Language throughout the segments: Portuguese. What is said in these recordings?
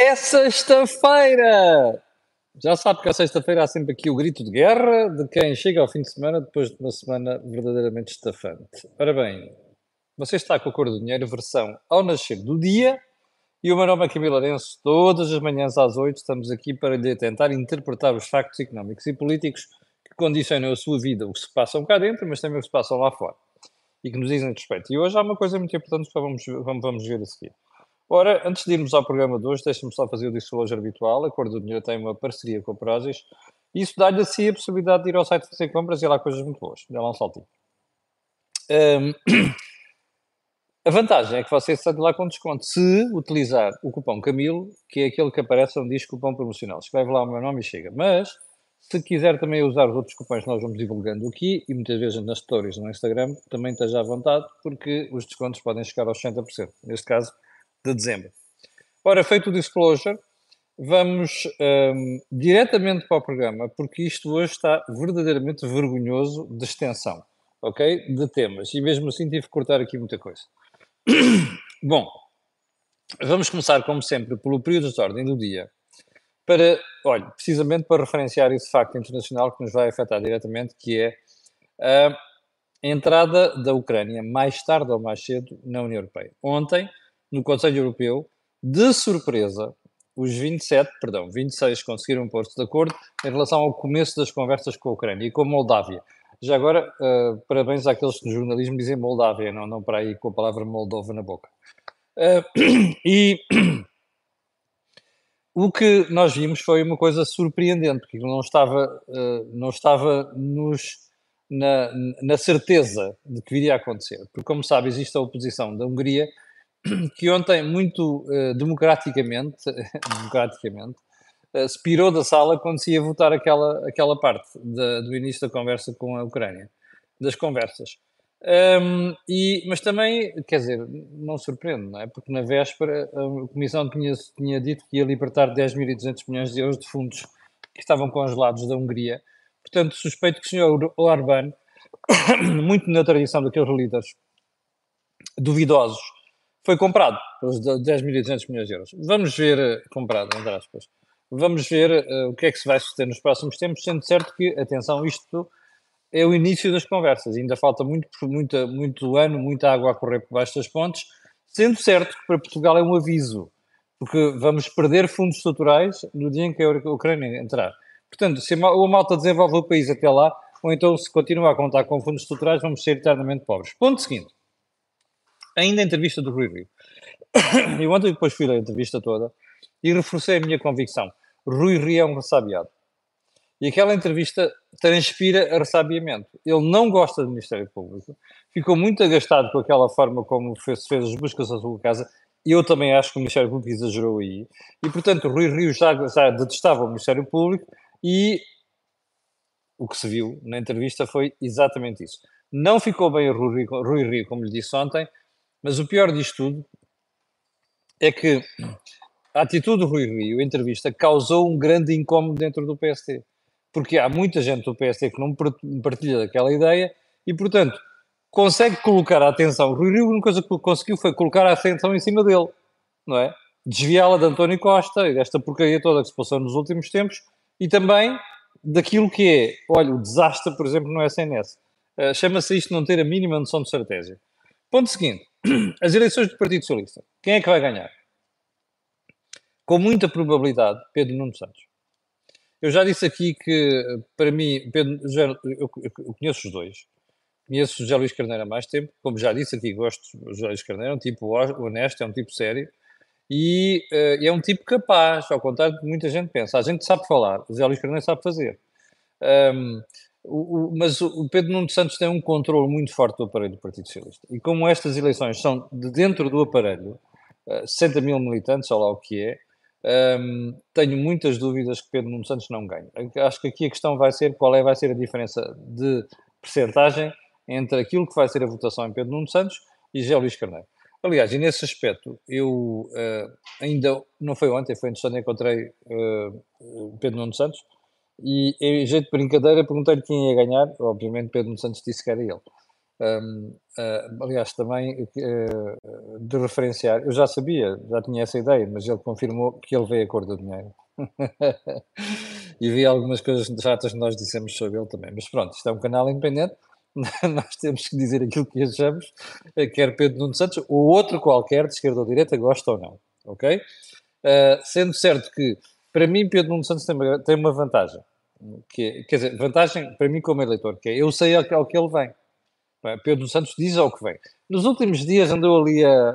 É sexta-feira! Já sabe que a sexta-feira há sempre aqui o grito de guerra de quem chega ao fim de semana depois de uma semana verdadeiramente estafante. Ora bem, você está com a cor do dinheiro, versão ao nascer do dia, e o meu nome é Camilo Arenço. Todas as manhãs às oito estamos aqui para lhe tentar interpretar os factos económicos e políticos que condicionam a sua vida, o que se passam cá dentro, mas também o que se passam lá fora, e que nos dizem respeito. E hoje há uma coisa muito importante que vamos, vamos, vamos ver a seguir. Ora, antes de irmos ao programa de hoje, deixe-me só fazer o disclosure habitual. A Cor do Dinheiro tem uma parceria com a Prozis e isso dá-lhe assim a possibilidade de ir ao site fazer compras e lá coisas muito boas. Dá lá um saltinho. Um, a vantagem é que você sai de lá com desconto se utilizar o cupom Camilo, que é aquele que aparece onde diz cupom promocional. Escreve lá o meu nome e chega. Mas, se quiser também usar os outros cupons que nós vamos divulgando aqui, e muitas vezes nas stories no Instagram, também esteja à vontade, porque os descontos podem chegar aos 60%. Neste caso, de dezembro. Ora, feito o disclosure, vamos um, diretamente para o programa, porque isto hoje está verdadeiramente vergonhoso de extensão, ok? De temas. E mesmo assim tive que cortar aqui muita coisa. Bom, vamos começar, como sempre, pelo período de ordem do dia. Para, olha, precisamente para referenciar esse facto internacional que nos vai afetar diretamente, que é a entrada da Ucrânia, mais tarde ou mais cedo, na União Europeia. Ontem, no Conselho Europeu, de surpresa, os 27, perdão, 26 conseguiram pôr-se de acordo em relação ao começo das conversas com a Ucrânia e com a Moldávia. Já agora, uh, parabéns àqueles que no jornalismo dizem Moldávia, não, não para aí com a palavra Moldova na boca. Uh, e o que nós vimos foi uma coisa surpreendente, porque não estava, uh, não estava nos, na, na certeza de que viria a acontecer. Porque, como sabe, existe a oposição da Hungria que ontem, muito uh, democraticamente, democraticamente uh, se pirou da sala quando se ia votar aquela, aquela parte do início da conversa com a Ucrânia, das conversas. Um, e, mas também, quer dizer, não surpreende, não é? Porque na véspera a Comissão tinha, tinha dito que ia libertar 10.200 milhões de euros de fundos que estavam congelados da Hungria. Portanto, suspeito que o senhor Orbán, muito na tradição daqueles líderes duvidosos, foi comprado pelos 10.200 milhões de euros. Vamos ver, eh, comprado, entre aspas, vamos ver uh, o que é que se vai suceder nos próximos tempos, sendo certo que, atenção, isto é o início das conversas, ainda falta muito, muita, muito ano, muita água a correr por baixo das pontes, sendo certo que para Portugal é um aviso, porque vamos perder fundos estruturais no dia em que a Ucrânia entrar. Portanto, se a malta desenvolve o país até lá, ou então se continua a contar com fundos estruturais, vamos ser eternamente pobres. Ponto seguinte ainda a entrevista do Rui Rio. Eu ontem depois fui ler a entrevista toda e reforcei a minha convicção. Rui Rio é um ressabiado. E aquela entrevista transpira ressabiamento. Ele não gosta do Ministério Público, ficou muito agastado com aquela forma como fez, fez as buscas à sua casa. Eu também acho que o Ministério Público exagerou aí. E, portanto, Rui Rio já, já detestava o Ministério Público e o que se viu na entrevista foi exatamente isso. Não ficou bem o Rui Rio, como lhe disse ontem, mas o pior disto tudo é que a atitude do Rui Rio, a entrevista, causou um grande incómodo dentro do PST. Porque há muita gente do PST que não partilha daquela ideia e, portanto, consegue colocar a atenção. O Rui Rio, a única coisa que conseguiu foi colocar a atenção em cima dele, não é? Desviá-la de António Costa e desta porcaria toda que se passou nos últimos tempos e também daquilo que é, olha, o desastre, por exemplo, no SNS. Uh, Chama-se isto não ter a mínima noção de estratégia. Ponto seguinte. As eleições do Partido Socialista. Quem é que vai ganhar? Com muita probabilidade, Pedro Nuno Santos. Eu já disse aqui que, para mim, Pedro, eu, conheço os dois. Conheço o José Luís Carneiro há mais tempo. Como já disse aqui, gosto do José Luís Carneiro. É um tipo honesto, é um tipo sério. E uh, é um tipo capaz, ao contrário do que muita gente pensa. A gente sabe falar, o José Luís Carneiro sabe fazer. Um, o, o, mas o Pedro Nuno Santos tem um controle muito forte do aparelho do Partido Socialista. E como estas eleições são de dentro do aparelho, uh, eh, 60 mil militantes, ou lá o que é, um, ehm, tenho muitas dúvidas que Pedro Nuno Santos não ganhe. Acho que aqui a questão vai ser qual é vai ser a diferença de percentagem entre aquilo que vai ser a votação em Pedro Nuno Santos e José Luís Carneiro. Aliás, e nesse aspecto, eu uh, ainda, não foi ontem, foi de encontrei uh, Pedro Nuno Santos, e em jeito de brincadeira perguntei-lhe quem ia ganhar, obviamente Pedro Santos disse que era ele. Um, uh, aliás, também uh, de referenciar, eu já sabia, já tinha essa ideia, mas ele confirmou que ele veio a cor do dinheiro. e vi algumas coisas chatas que nós dissemos sobre ele também. Mas pronto, isto é um canal independente, nós temos que dizer aquilo que achamos, quer Pedro Nuno Santos ou outro qualquer, de esquerda ou direita, gosta ou não. Ok? Uh, sendo certo que, para mim, Pedro Nuno Santos tem uma, tem uma vantagem. Que, quer dizer, vantagem para mim como eleitor, que é eu sei ao ao que ele vem. Pedro Santos diz ao que vem. Nos últimos dias andou ali a,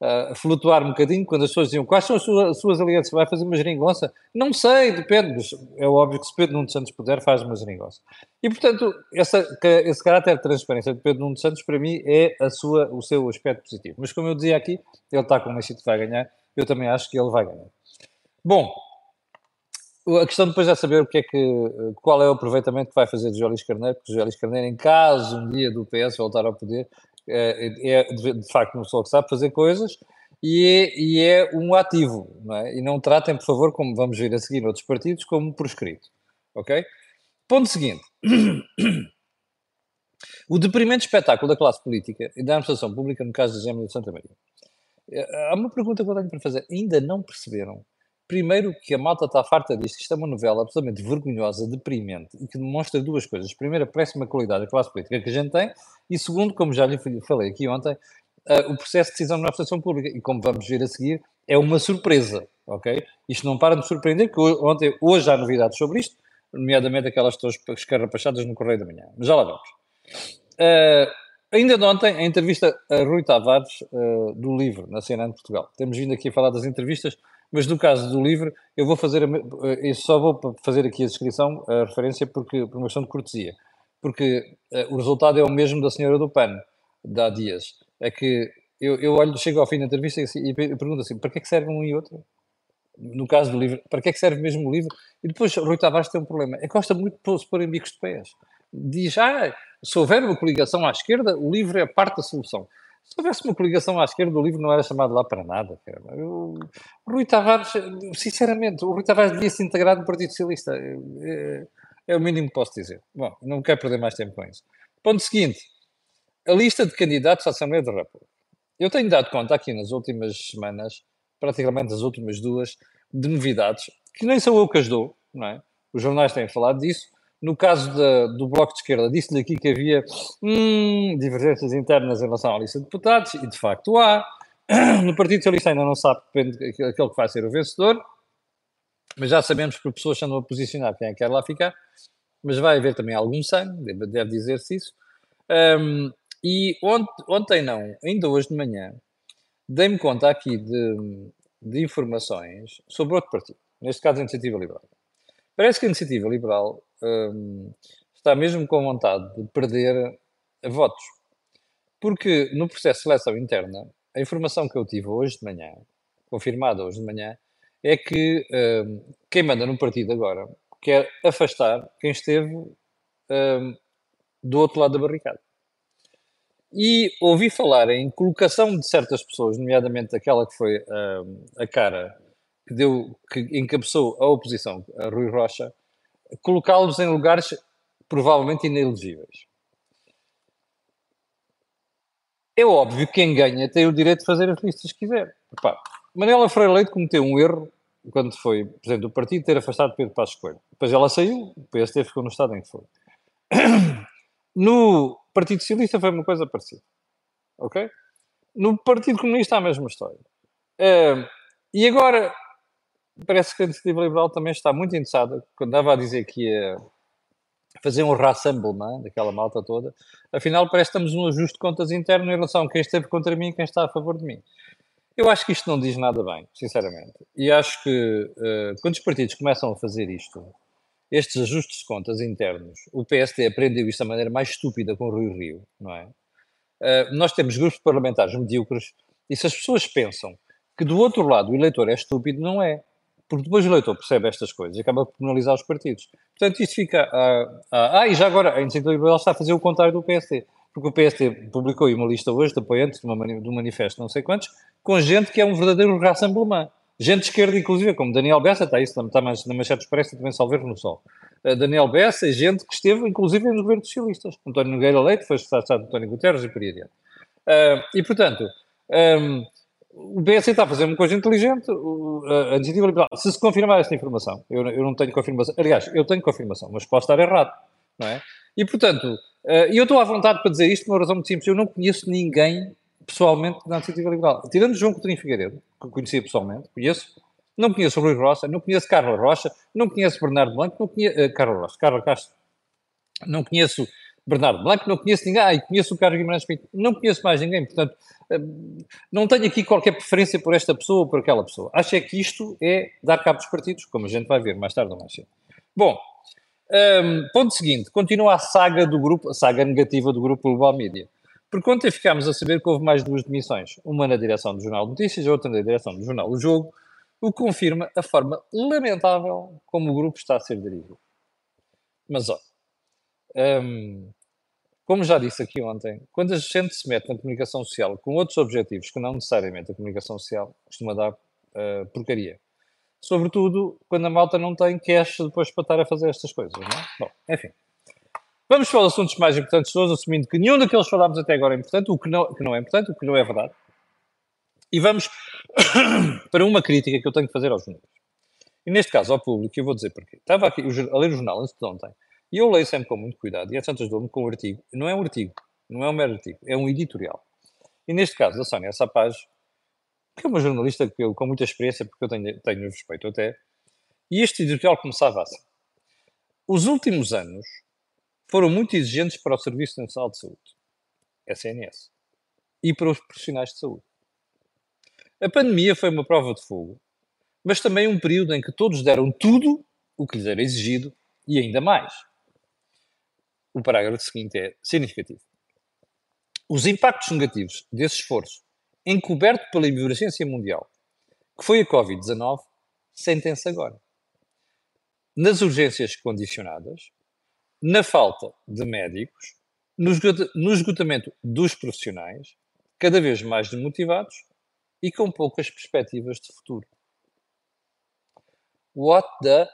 a flutuar um bocadinho quando as pessoas diziam quais são as suas, as suas alianças, vai fazer uma geringonça? Não sei, depende, mas é óbvio que se Pedro Nuno Santos puder, faz uma geringonça. E, portanto, essa, esse caráter de transparência de Pedro Nuno Santos, para mim, é a sua, o seu aspecto positivo. Mas, como eu dizia aqui, ele está convencido que vai ganhar, eu também acho que ele vai ganhar. Bom, a questão depois é saber o que é que, qual é o aproveitamento que vai fazer de José Carneiro, porque José Carneiro, em caso um dia do PS voltar ao poder, é, é de, de, facto uma pessoa que sabe fazer coisas e é, e é um ativo, não é? E não tratem, por favor, como vamos ver a seguir noutros partidos, como proscrito, ok? Ponto seguinte. O deprimente espetáculo da classe política e da administração pública no caso da Gêmea de Santa Maria. É, há uma pergunta que eu tenho para fazer. Ainda não perceberam Primeiro, que a malta está farta disto, isto é uma novela absolutamente vergonhosa, deprimente e que demonstra duas coisas. Primeiro, a péssima qualidade da classe política que a gente tem, e segundo, como já lhe falei aqui ontem, uh, o processo de decisão na administração pública. E como vamos ver a seguir, é uma surpresa, ok? Isto não para de surpreender, que ontem, hoje há novidades sobre isto, nomeadamente aquelas todas escarrapachadas no Correio da Manhã. Mas já lá vamos. Uh, ainda de ontem, a entrevista a Rui Tavares, uh, do livro, na CNN de Portugal. Temos vindo aqui a falar das entrevistas mas no caso do livro, eu vou fazer, eu só vou fazer aqui a descrição, a referência, porque, por uma questão de cortesia. Porque uh, o resultado é o mesmo da senhora do PAN, da Dias. É que eu, eu olho, chego ao fim da entrevista e, assim, e pergunto assim, para que é que serve um e outro? No caso do livro, para que é que serve mesmo o livro? E depois Rui Tavares tem um problema, é que gosta muito de se pôr em bicos de pés. Diz, ah, se houver uma coligação à esquerda, o livro é parte da solução. Se houvesse uma coligação à esquerda, o livro não era chamado lá para nada. O Rui Tavares, sinceramente, o Rui Tavares devia se integrar no Partido Socialista. É, é, o mínimo que posso dizer. Bom, não quero perder mais tempo com isso. Ponto seguinte: a lista de candidatos à Assembleia da República. Eu tenho dado conta aqui nas últimas semanas, praticamente as últimas duas, de novidades, que nem sou eu que as dou, não é? Os jornais têm falado disso, no caso do Bloco de Esquerda, disse-lhe aqui que havia hum, divergências internas em relação à lista de deputados, e de facto há. No Partido Socialista ainda não sabe, depende daquele que vai ser o vencedor, mas já sabemos que pessoas andam a posicionar quem é que quer lá ficar, mas vai haver também algum sangue, deve, deve dizer-se isso. Um, e ontem, ontem não, ainda hoje de manhã, dei-me conta aqui de, de informações sobre outro partido, neste caso a Iniciativa Liberal. Parece que a Iniciativa Liberal um, está mesmo com vontade de perder votos. Porque no processo de seleção interna, a informação que eu tive hoje de manhã, confirmada hoje de manhã, é que um, quem manda no partido agora quer afastar quem esteve um, do outro lado da barricada. E ouvi falar em colocação de certas pessoas, nomeadamente aquela que foi a cara que deu, que encabeçou a oposição, a Rui Rocha, colocá-los em lugares provavelmente inelegíveis. É óbvio que quem ganha tem o direito de fazer as listas que quiser. Epá, Manela Freire Leite cometeu um erro quando foi presidente do partido ter afastado Pedro Passos Coelho. Depois ela saiu, o PSD ficou no estado em que foi. No Partido Socialista foi uma coisa parecida. Ok? No Partido Comunista a mesma história. Uh, e agora parece que a iniciativa liberal também está muito interessada, quando andava a dizer que ia fazer um rassemblement é? daquela malta toda, afinal parece que estamos num ajuste de contas interno em relação a quem esteve contra mim e quem está a favor de mim. Eu acho que isto não diz nada bem, sinceramente. E acho que uh, quando os partidos começam a fazer isto, estes ajustes de contas internos, o PSD aprendeu isto da maneira mais estúpida com o Rio Rio, não é? Uh, nós temos grupos parlamentares medíocres e se as pessoas pensam que do outro lado o eleitor é estúpido, não é porque depois o eleitor percebe estas coisas e acaba por penalizar os partidos. Portanto, isto fica. Uh, uh, ah, e já agora, a Iniciativa Liberal está a fazer o contrário do PSD, porque o PSD publicou uma lista hoje de apoiantes de, uma, de um manifesto, não sei quantos, com gente que é um verdadeiro rassemblement. Gente de esquerda, inclusive, como Daniel Bessa, está isso, está mais na Manchete Expressa, também Salver no Sol. Uh, Daniel Bessa é gente que esteve, inclusive, nos governos socialistas. António Nogueira Leite foi secretário de António Guterres e por aí adiante. Uh, e, portanto, um, o PS está a fazer uma coisa inteligente, a iniciativa liberal. Se se confirmar esta informação, eu, eu, não tenho confirmação, aliás, eu tenho confirmação, mas posso estar errado, não é? E, portanto, e eu estou à vontade para dizer isto por uma razão muito simples, eu não conheço ninguém pessoalmente da iniciativa liberal. Tirando João Coutinho Figueiredo, que conhecia pessoalmente, conheço, não conheço Rui Rocha, não conheço Carlos Rocha, não conheço Bernardo Blanco, não conheço, uh, Carlos Rocha, Carlos Castro, não conheço Bernardo Blanco, não conheço ninguém, ah, e conheço o Carlos Guimarães Pinto, não conheço mais ninguém, portanto, uh, não tenho aqui qualquer preferência por esta pessoa ou por aquela pessoa. Acho é que isto é dar cabo dos partidos, como a gente vai ver mais tarde ou mais cedo. Bom, um, ponto seguinte, continua a saga do grupo, a saga negativa do grupo Global Media. Porque ontem ficámos a saber que houve mais duas demissões, uma na direção do Jornal Notícias outra na direção do Jornal do Jogo, o que confirma a forma lamentável como o grupo está a ser dirigido. Mas, ó, hum, como já disse aqui ontem, quando a gente se mete na comunicação social com outros objetivos que não necessariamente a comunicação social, costuma dar uh, porcaria. Sobretudo quando a malta não tem cash depois para estar a fazer estas coisas, não é? Bom, enfim. Vamos para os assuntos mais importantes todos, assumindo que nenhum daqueles falámos até agora é importante, o que não, que não é importante, o que não é verdade. E vamos para uma crítica que eu tenho que fazer aos números. E neste caso ao público, eu vou dizer porquê. Estava aqui a ler o jornal antes de ontem, e eu leio sempre com muito cuidado, e às tantas dou-me com um artigo. Não é um artigo, não é um mero artigo, é um editorial. E neste caso, a Sónia Sapaz, que é uma jornalista que eu, com muita experiência, porque eu tenho, tenho respeito até, e este editorial começava assim. Os últimos anos foram muito exigentes para o Serviço Nacional de Saúde, SNS, e para os profissionais de saúde. A pandemia foi uma prova de fogo, mas também um período em que todos deram tudo o que lhes era exigido e ainda mais. O parágrafo seguinte é significativo. Os impactos negativos desse esforço, encoberto pela emergência mundial, que foi a Covid-19, sentem-se agora. Nas urgências condicionadas, na falta de médicos, no esgotamento dos profissionais, cada vez mais desmotivados e com poucas perspectivas de futuro. What the.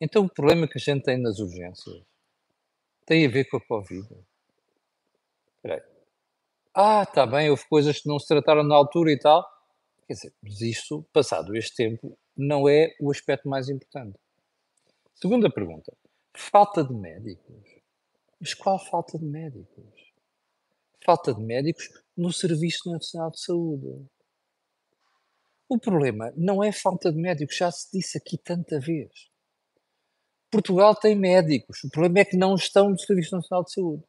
Então o problema que a gente tem nas urgências tem a ver com a Covid. Espera aí. Ah, está bem, houve coisas que não se trataram na altura e tal. Quer dizer, mas isto, passado este tempo, não é o aspecto mais importante. Segunda pergunta. Falta de médicos. Mas qual falta de médicos? Falta de médicos no Serviço Nacional de Saúde. O problema não é falta de médicos, já se disse aqui tanta vez. Portugal tem médicos, o problema é que não estão no Serviço Nacional de Saúde.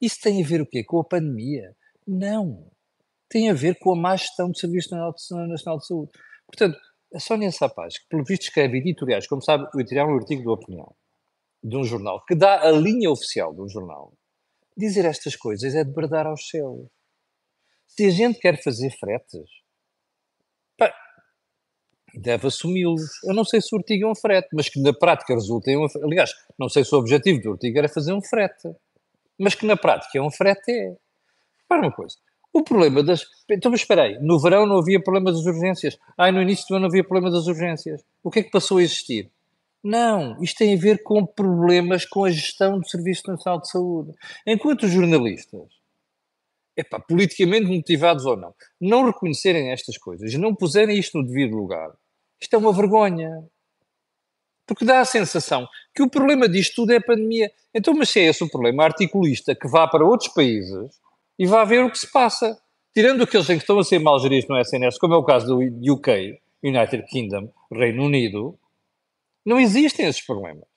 Isso tem a ver o quê? Com a pandemia? Não. Tem a ver com a má gestão do Serviço Nacional de Saúde. Portanto, a Sónia Sapaz, que pelo visto escreve editoriais, como sabe, editorial é um artigo de opinião de um jornal, que dá a linha oficial de um jornal, dizer estas coisas é de bradar aos céus. Se a gente quer fazer fretes, pá, deve assumi-los. Eu não sei se o artigo é um frete, mas que na prática resulta em um Aliás, não sei se o objetivo do artigo era fazer um frete, mas que na prática é um frete é. Para uma coisa, o problema das. Então, mas espera aí, no verão não havia problema das urgências. Ai, no início do ano não havia problema das urgências. O que é que passou a existir? Não, isto tem a ver com problemas com a gestão do Serviço Nacional de Saúde. Enquanto os jornalistas, epá, politicamente motivados ou não, não reconhecerem estas coisas, não puserem isto no devido lugar, isto é uma vergonha. Porque dá a sensação que o problema disto tudo é a pandemia. Então, mas se é esse o problema articulista que vá para outros países e vá ver o que se passa. Tirando aqueles em que estão a ser mal geridos no SNS, como é o caso do UK, United Kingdom, Reino Unido, não existem esses problemas.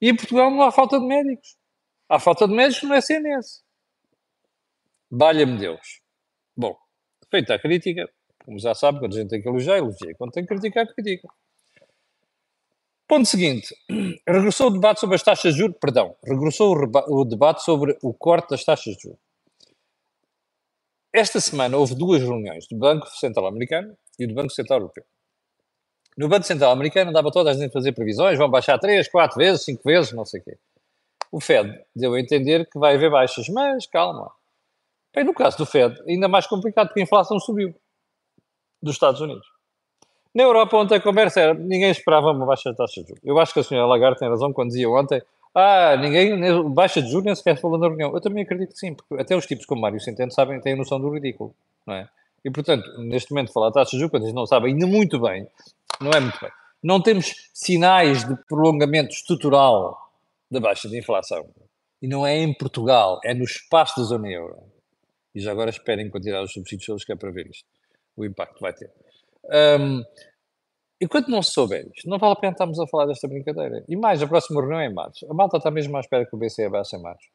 E em Portugal não há falta de médicos. Há falta de médicos no SNS. Valha-me Deus. Bom, feita a crítica, como já sabe, quando a gente tem que elogiar, elogia. Quando tem que criticar, critica. Ponto seguinte. Regressou o debate sobre as taxas de juros, perdão, regressou o, o debate sobre o corte das taxas de juros. Esta semana houve duas reuniões do Banco Central Americano e do Banco Central Europeu. No Banco Central Americano dava toda a gente fazer previsões, vão baixar 3, 4 vezes, 5 vezes, não sei o quê. O Fed deu a entender que vai haver baixas, mas calma. Bem, no caso do Fed, ainda mais complicado porque a inflação subiu. dos Estados Unidos. Na Europa, ontem a conversa era, ninguém esperava uma baixa de taxa de juros. Eu acho que a senhora Lagarde tem razão quando dizia ontem, ah, ninguém, baixa de juros nem sequer falou na reunião. Eu também acredito que sim, porque até os tipos como Mário Centeno sabem, têm a noção do ridículo, não é? E, portanto, neste momento, falar de taxa de juros, quando eles não sabem ainda muito bem, não é muito bem. Não temos sinais de prolongamento estrutural da baixa de inflação. E não é em Portugal, é no espaço da zona euro. E já agora esperem quantidade de subsídios todos que é para ver isto. O impacto vai ter. Um, enquanto não se souber isto, não vale a pena estarmos a falar desta brincadeira. E mais, a próxima reunião é em março. A malta está mesmo à espera que o BCE baixe em março.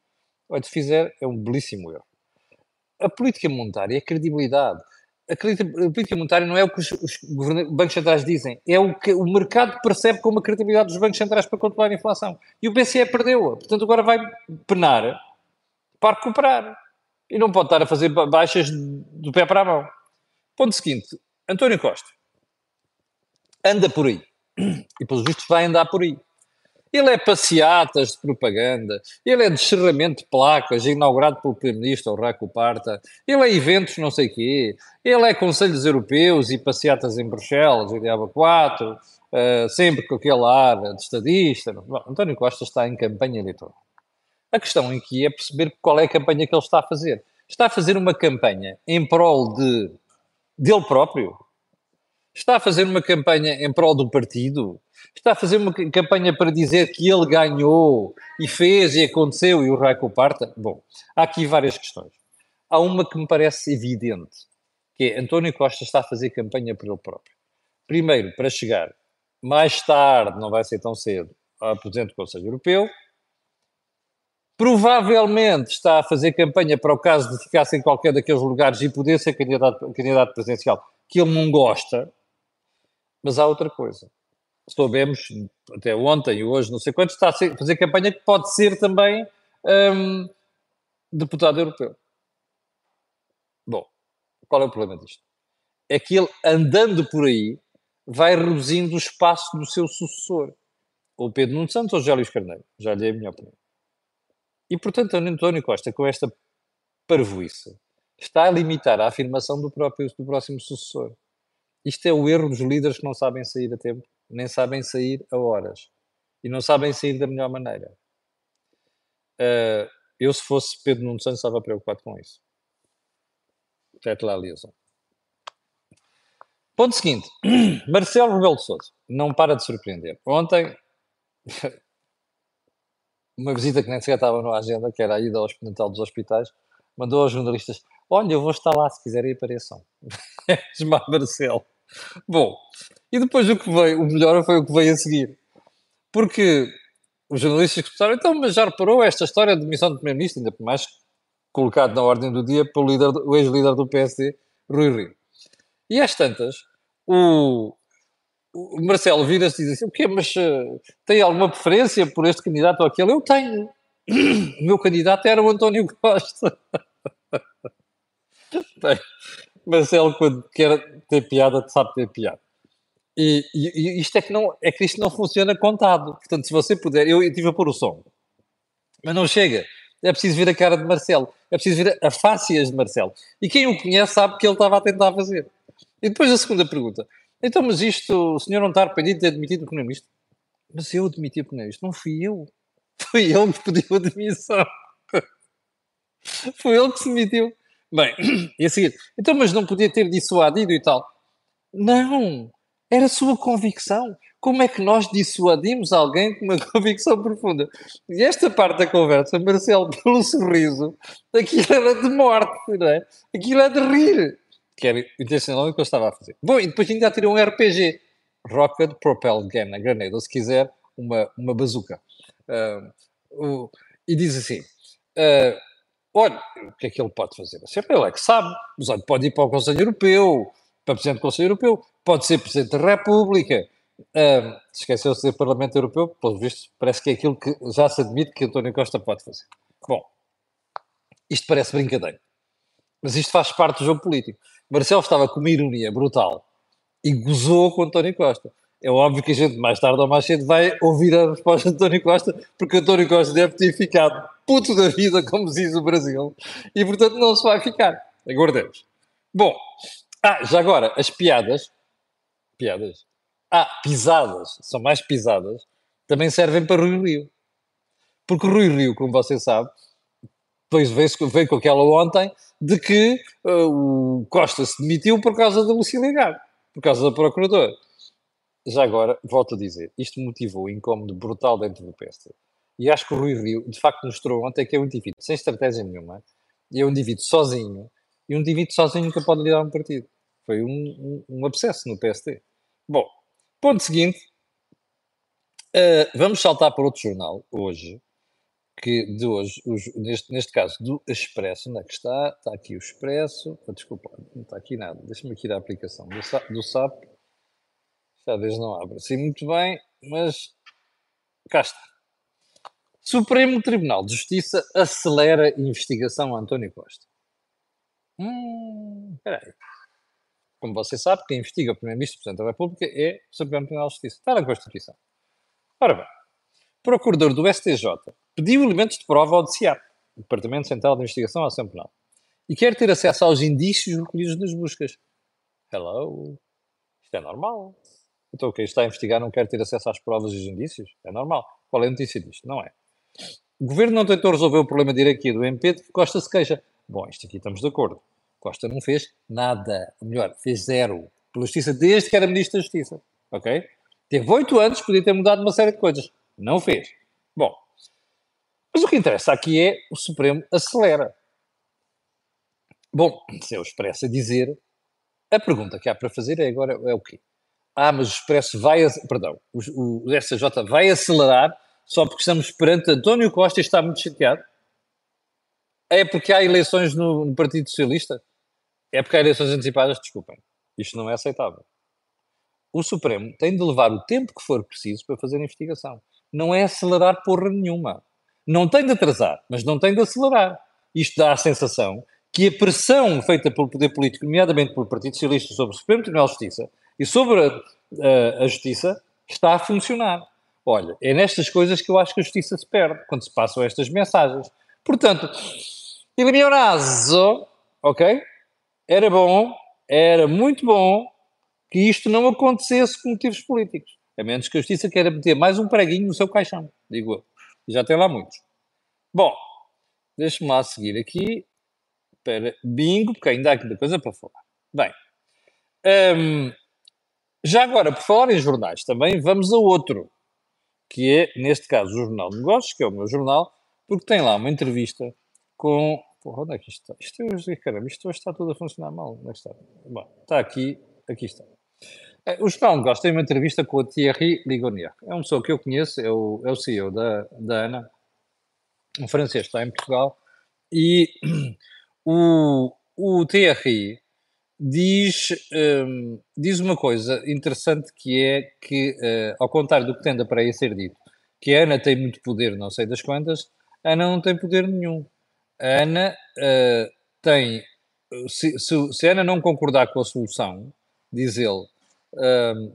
Olha, se fizer, é um belíssimo erro. A política monetária é a credibilidade. A, política monetária não é o que os, os bancos centrais dizem, é o que o mercado percebe como a credibilidade dos bancos centrais para controlar a inflação. E o BCE perdeu-a. Portanto, agora vai penar para recuperar. E não pode estar a fazer baixas do pé para a mão. Ponto seguinte, António Costa anda por aí. E, pelos vistos, vai andar por aí. Ele é passeatas de propaganda, ele é descerramento de placas, inaugurado pelo Primeiro-Ministro, o Raco Parta, ele é eventos não sei quê, ele é conselhos europeus e passeatas em Bruxelas, e Diabo 4, uh, sempre com aquele ar de estadista. Bom, António Costa está em campanha eleitoral. A questão aqui é perceber qual é a campanha que ele está a fazer. Está a fazer uma campanha em prol de dele próprio? Está a fazer uma campanha em prol do partido? Está a fazer uma campanha para dizer que ele ganhou e fez e aconteceu e o Raico parta? Bom, há aqui várias questões. Há uma que me parece evidente, que é António Costa está a fazer campanha por ele próprio. Primeiro, para chegar mais tarde, não vai ser tão cedo, ao Presidente do Conselho Europeu, provavelmente está a fazer campanha para o caso de ficar sem qualquer daqueles lugares e poder ser candidato, candidato presidencial, que ele não gosta, mas há outra coisa. Soubemos, até ontem e hoje, não sei quanto, está a fazer campanha que pode ser também hum, deputado europeu. Bom, qual é o problema disto? É que ele, andando por aí, vai reduzindo o espaço do seu sucessor, ou Pedro Nuno Santos ou José Luís Carneiro. Já lhe dei a minha opinião. E, portanto, António Costa, com esta parvoíce, está a limitar a afirmação do próprio do próximo sucessor. Isto é o erro dos líderes que não sabem sair a tempo, nem sabem sair a horas. E não sabem sair da melhor maneira. Uh, eu, se fosse Pedro Nuno Santos, estava preocupado com isso. Certo lá, liaison. Ponto seguinte. Marcelo Rebelo de Sousa não para de surpreender. Ontem uma visita que nem sequer estava na agenda, que era a ida ao Hospital dos Hospitais, mandou aos jornalistas: Olha, eu vou estar lá se quiserem apareçam. Esmar Marcelo. Bom, e depois o que veio, o melhor foi o que veio a seguir. Porque os jornalistas começaram, então, mas já reparou esta história de demissão do Primeiro-Ministro, ainda mais colocado na ordem do dia pelo ex-líder do PSD, Rui Rio. E às tantas, o, o Marcelo vira-se e diz assim: o quê? Mas uh, tem alguma preferência por este candidato ou aquele? Eu tenho. O meu candidato era o António Costa. Bem, Marcelo, quando quer ter piada, sabe ter piada. E, e, isto é que não é que isto não funciona contado. Portanto, se você puder, eu, eu tive a pôr o som, mas não chega. É preciso ver a cara de Marcelo, é preciso ver a fácias de Marcelo. E quem o conhece sabe que ele estava a tentar fazer. E depois a segunda pergunta: então, mas isto, o senhor não está arrependido de ter demitido o Primeiro-Ministro? Mas eu demiti o Primeiro-Ministro, não fui eu. Foi ele que pediu a demissão. Foi ele que se demitiu. Bem, e a seguir, então, mas não podia ter dissuadido e tal. Não, era sua convicção. Como é que nós dissuadimos alguém com uma convicção profunda? E esta parte da conversa, Marcelo, pelo sorriso, aquilo era de morte, não é? Aquilo é de rir que era intencionalmente o que eu estava a fazer. Bom, e depois ainda tirei um RPG, Rocket Propelled Game, Grenade, ou se quiser, uma, uma bazuca. Uh, e diz assim, uh, olha, o que é que ele pode fazer? Sempre ele é que sabe, mas olha, pode ir para o Conselho Europeu, para Presidente do Conselho Europeu, pode ser Presidente da República, esqueceu-se de Parlamento Europeu, pelo visto, parece que é aquilo que já se admite que António Costa pode fazer. Bom, isto parece brincadeira, mas isto faz parte do jogo político. Marcelo estava com uma ironia brutal e gozou com António Costa. É óbvio que a gente mais tarde ou mais cedo vai ouvir a resposta de António Costa, porque António Costa deve ter ficado puto da vida, como diz o Brasil, e portanto não se vai ficar. Aguardemos. Bom, Ah, já agora, as piadas, piadas, ah, pisadas, são mais pisadas, também servem para Rui Rio. Porque Rui Rio, como você sabe, depois veio, veio com aquela ontem de que uh, o Costa se demitiu por causa da Lucília Gago, por causa da Procuradora. Já agora, volto a dizer, isto motivou um incómodo brutal dentro do PSD. E acho que o Rui Rio, de facto, mostrou ontem que é um indivíduo sem estratégia nenhuma, e é um indivíduo sozinho, e um indivíduo sozinho que pode liderar um partido. Foi um, um, um abscesso no PSD. Bom, ponto seguinte, uh, vamos saltar para outro jornal, hoje, que de hoje, os, neste, neste caso do Expresso, onde é que está? Está aqui o Expresso, ah, desculpa, não está aqui nada, deixa-me aqui à aplicação do, do SAP, desde não abre assim muito bem, mas cá está. Supremo Tribunal de Justiça acelera investigação a António Costa. Hum, peraí. Como você sabe, quem investiga o Primeiro-Ministro Presidente da República é o Supremo Tribunal de Justiça. Está na Constituição. Ora bem, Procurador do STJ pediu elementos de prova ao DCAP, Departamento Central de Investigação Ação Penal, e quer ter acesso aos indícios recolhidos nas buscas. Hello? Isto é normal. Então, quem está a investigar não quer ter acesso às provas e aos indícios? É normal. Qual é a notícia disto? Não é. O governo não tentou resolver o problema de hierarquia do MP de que Costa se queixa. Bom, isto aqui estamos de acordo. Costa não fez nada. Ou melhor, fez zero. Pela Justiça desde que era Ministro da Justiça. Ok? Teve oito anos, podia ter mudado uma série de coisas. Não fez. Bom, mas o que interessa aqui é o Supremo acelera. Bom, se o Expresso a dizer, a pergunta que há para fazer é agora é o quê? Ah, mas o Expresso vai, perdão, o, o SJ vai acelerar só porque estamos perante António Costa e está muito chateado? É porque há eleições no, no Partido Socialista? É porque há eleições antecipadas? Desculpem. Isto não é aceitável. O Supremo tem de levar o tempo que for preciso para fazer a investigação. Não é acelerar porra nenhuma. Não tem de atrasar, mas não tem de acelerar. Isto dá a sensação que a pressão feita pelo poder político, nomeadamente pelo Partido Socialista, sobre o Supremo Tribunal de Justiça e sobre a, a, a Justiça, está a funcionar. Olha, é nestas coisas que eu acho que a justiça se perde, quando se passam estas mensagens. Portanto, Ilmionazo, ok? Era bom, era muito bom que isto não acontecesse por motivos políticos. A menos que a justiça queira meter mais um preguinho no seu caixão, digo eu. Já tem lá muitos. Bom, deixa-me lá seguir aqui para bingo, porque ainda há aqui coisa para falar. Bem, hum, já agora, por falar em jornais, também vamos a outro que é, neste caso, o Jornal de Negócios, que é o meu jornal, porque tem lá uma entrevista com. Porra, onde é que isto está? Isto é, caramba, isto hoje está tudo a funcionar mal. Onde é que está? Bom, está aqui, aqui está. É, o de Negócios tem uma entrevista com o Thierry Ligonier. É uma pessoa que eu conheço, é o, é o CEO da, da ANA, um francês, está em Portugal, e o, o Thierry diz, um, diz uma coisa interessante que é que, uh, ao contrário do que tende a para aí ser dito, que a Ana tem muito poder, não sei das quantas, a Ana não tem poder nenhum. A Ana uh, tem, se, se, se, a Ana não concordar com a solução, diz ele,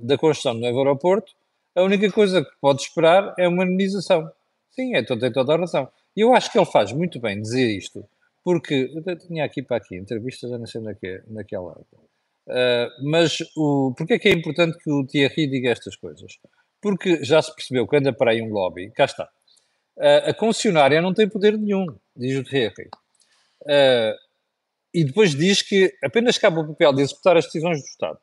da construção do novo aeroporto, a única coisa que pode esperar é uma indenização. Sim, é, tem toda a razão. E eu acho que ele faz muito bem dizer isto, porque eu tinha aqui para aqui entrevistas, já não sei naquele, naquela. Uh, mas o, porquê é que é importante que o Thierry diga estas coisas? Porque já se percebeu que anda para aí um lobby, cá está. Uh, a concessionária não tem poder nenhum, diz o Thierry. Uh, e depois diz que apenas cabe o papel de executar as decisões do Estado.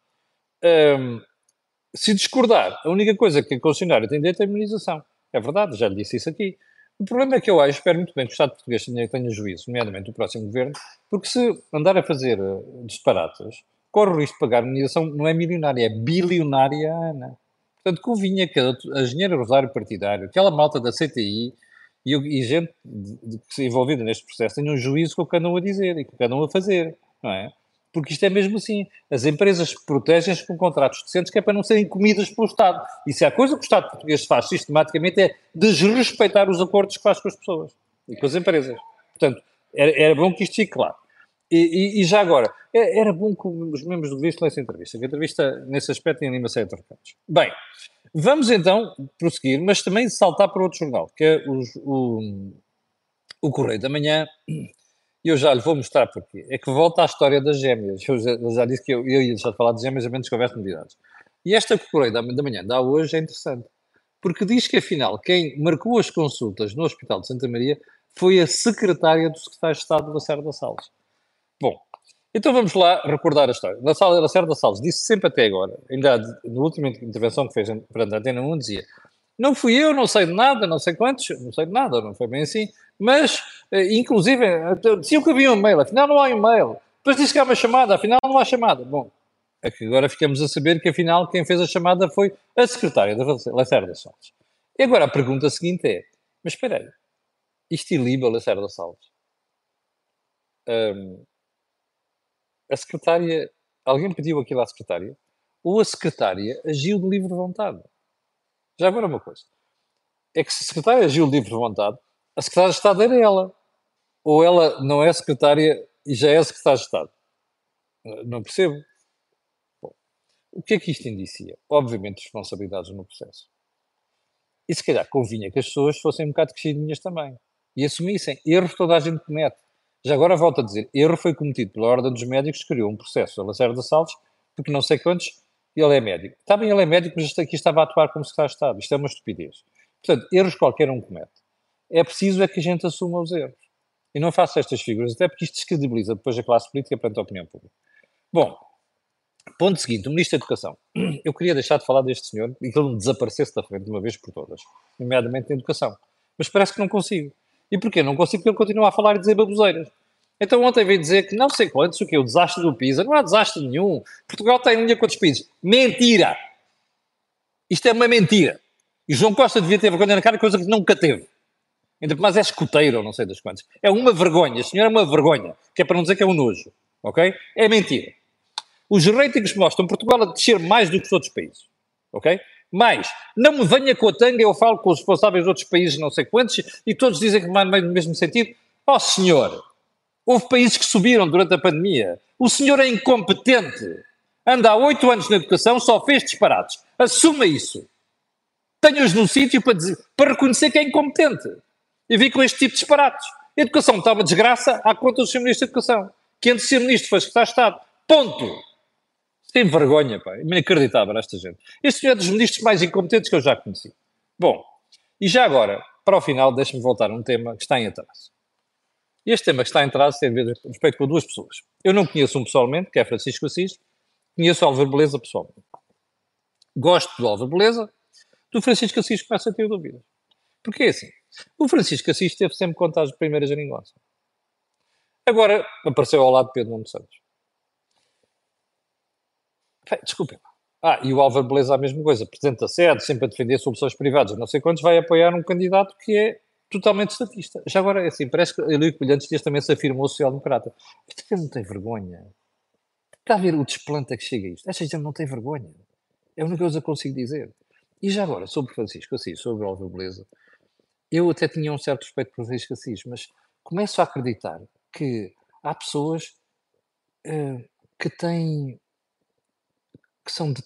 Se discordar, a única coisa que a concessionária tem direito é a imunização. É verdade, já lhe disse isso aqui. O problema é que eu acho, espero muito bem que o Estado português tenha, juízo, nomeadamente o próximo governo, porque se andar a fazer uh, disparates, corre o risco de pagar indenização, não é milionária, é bilionária Ana. Portanto, convinha que a, a engenheira Rosário Partidário, aquela malta da CTI e, e gente de, de, envolvida neste processo tenham um juízo com o que andam a dizer e com o que andam a fazer, não é? Porque isto é mesmo assim. As empresas protegem-se com contratos decentes que é para não serem comidas pelo Estado. E se há coisa que o Estado português faz sistematicamente é desrespeitar os acordos que faz com as pessoas e com as empresas. Portanto, era, era bom que isto fique claro. E, e, e, já agora, é, era bom que os membros do governo lessem entrevista, que a entrevista, nesse aspecto, tem ali uma série de recados. Bem, vamos então prosseguir, mas também saltar para outro jornal, que é o, o Correio da Manhã, E eu já lhe vou mostrar porquê. É que volta à história das gêmeas. Eu já, eu já disse que eu, eu ia deixar de falar de gêmeas, a menos que houvesse novidades. E esta que procurei da, da manhã, da hoje, é interessante. Porque diz que, afinal, quem marcou as consultas no Hospital de Santa Maria foi a secretária do Secretário de Estado da Serra da Salles. Bom, então vamos lá recordar a história. Na sala da Serra da Salles disse sempre até agora, ainda na última intervenção que fez perante a Antena 1, dizia não fui eu, não sei de nada, não sei quantos, não sei de nada, não foi bem assim, mas, inclusive, diziam que havia um e-mail, afinal não há e-mail. Depois disse que há uma chamada, afinal não há chamada. Bom, é que agora ficamos a saber que afinal quem fez a chamada foi a secretária da Lacerda Salles. E agora a pergunta seguinte é, mas espera aí, isto iliba a Lacerda Salles? Um, a secretária, alguém pediu aquilo à secretária? Ou a secretária agiu de livre vontade? Já agora uma coisa. É que se a secretária agiu de livre vontade, a secretária de Estado era ela. Ou ela não é secretária e já é secretária de Estado. Não percebo. Bom, o que é que isto indicia? Obviamente, responsabilidades no processo. E se calhar convinha que as pessoas fossem um bocado crescidinhas também. E assumissem. Erros toda a gente comete. Já agora volto a dizer, erro foi cometido pela Ordem dos Médicos criou um processo a Lacerda Salles, porque não sei quantos, ele é médico. Está bem, ele é médico, mas aqui estava a atuar como secretário de Estado. Isto é uma estupidez. Portanto, erros qualquer um comete. É preciso é que a gente assuma os erros. E não faça estas figuras, até porque isto descredibiliza depois a classe política perante a opinião pública. Bom, ponto seguinte, o Ministro da Educação. Eu queria deixar de falar deste senhor e que ele desaparecesse da frente de uma vez por todas, nomeadamente na educação. Mas parece que não consigo. E porquê? Não consigo porque ele continua a falar e dizer baboseiras. Então ontem veio dizer que não sei quantos, o que o desastre do PISA. Não há desastre nenhum. Portugal está em linha com outros países. Mentira! Isto é uma mentira. E João Costa devia ter vergonha na cara, coisa que nunca teve. Ainda mais é escuteiro, ou não sei das quantas. É uma vergonha. A senhora é uma vergonha. Que é para não dizer que é um nojo. Ok? É mentira. Os ratings mostram Portugal a descer mais do que os outros países. Ok? Mais, não me venha com a tanga, eu falo com os responsáveis de outros países, não sei quantos, e todos dizem que vai no mesmo sentido. Ó oh, senhor, houve países que subiram durante a pandemia. O senhor é incompetente. Anda há oito anos na educação, só fez disparates. Assuma isso. Tenha-os num sítio para, dizer, para reconhecer que é incompetente. E vi com este tipo de disparates. A educação estava desgraça à conta do Sr. Ministro da Educação. Que antes de ser Ministro foi Secretário de Estado. Ponto. Tem vergonha, pá. É inacreditável esta gente. Este é dos ministros mais incompetentes que eu já conheci. Bom, e já agora, para o final, deixe-me voltar a um tema que está em atraso. Este tema que está em atraso tem a ver respeito com duas pessoas. Eu não conheço um pessoalmente, que é Francisco Assis, conheço o Álvaro Beleza pessoalmente. Gosto do Álvaro Beleza, do Francisco Assis começa a ter dúvidas. Porque é assim, o Francisco Assis teve sempre contas de primeira geringonça. Agora apareceu ao lado de Pedro Nuno Santos. Desculpem. Ah, e o Álvaro Beleza a mesma coisa, presidente da sede, sempre a defender soluções privadas, não sei quantos, vai apoiar um candidato que é totalmente estatista. Já agora, é assim, parece que Eloy Coelho antes dias também se afirmou social-democrata. Esta gente não tem vergonha. Está a ver o desplanta que chega a isto. Esta gente não tem vergonha. É a única coisa que eu consigo dizer. E já agora, sobre Francisco Assis, sobre Álvaro Beleza, eu até tinha um certo respeito por Francisco Assis, mas começo a acreditar que há pessoas uh, que têm que são de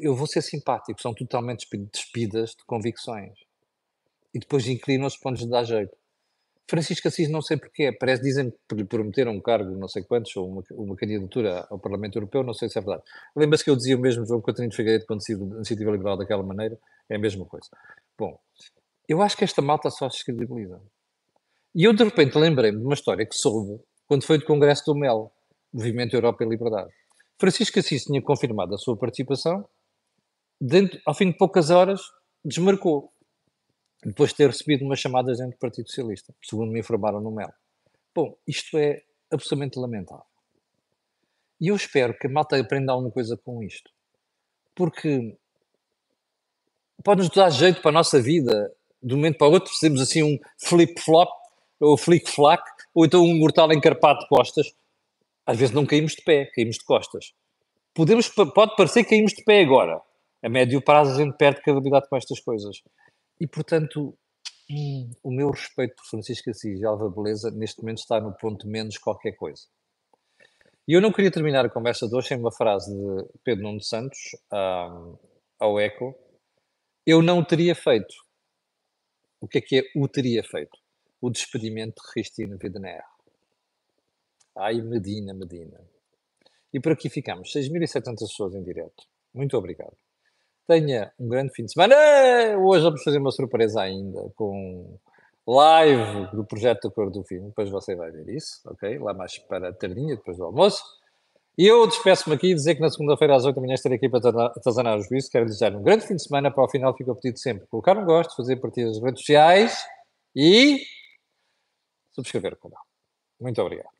eu vou ser simpático, são totalmente despidas de convicções. E depois inclinam-se para nos dar jeito. Francisco Assis, não sei porquê, parece, dizem que prometeram um cargo, não sei quantos, ou uma, uma candidatura ao Parlamento Europeu, não sei se é verdade. Lembra-se que eu dizia o mesmo João de Figueiredo quando decido da Iniciativa Liberal daquela maneira? É a mesma coisa. Bom, eu acho que esta malta só se descredibiliza. E eu, de repente, lembrei-me de uma história que soube quando foi do Congresso do MEL, Movimento Europa e Liberdade. Francisco Assis tinha confirmado a sua participação, dentro, ao fim de poucas horas, desmarcou, depois de ter recebido umas chamadas dentro do Partido Socialista, segundo me informaram no MEL. Bom, isto é absolutamente lamentável. E eu espero que a malta aprenda alguma coisa com isto. Porque pode-nos dar jeito para a nossa vida, de um momento para o outro, fazemos assim um flip-flop, ou flick-flack, ou então um mortal encarpado de costas, às vezes não caímos de pé, caímos de costas. Podemos, pode parecer que caímos de pé agora. A médio prazo a gente perde credibilidade com estas coisas. E, portanto, hum, o meu respeito por Francisco Assis e Alva Beleza neste momento está no ponto menos qualquer coisa. E eu não queria terminar a conversa de hoje sem uma frase de Pedro Nuno Santos um, ao Eco. Eu não teria feito. O que é que é o teria feito? O despedimento de Cristina Widener Ai, Medina, Medina. E por aqui ficamos. 6.700 pessoas em direto. Muito obrigado. Tenha um grande fim de semana. Hoje vamos fazer uma surpresa ainda com live do projeto da Cor do Fim. Depois você vai ver isso, ok? Lá mais para a tardinha, depois do almoço. E eu despeço-me aqui e dizer que na segunda-feira às 8 da manhã estarei aqui para atazanar o juízo. Quero desejar um grande fim de semana. Para o final fica o pedido sempre colocar um gosto, fazer partidas nas redes sociais e subscrever o canal. Muito obrigado.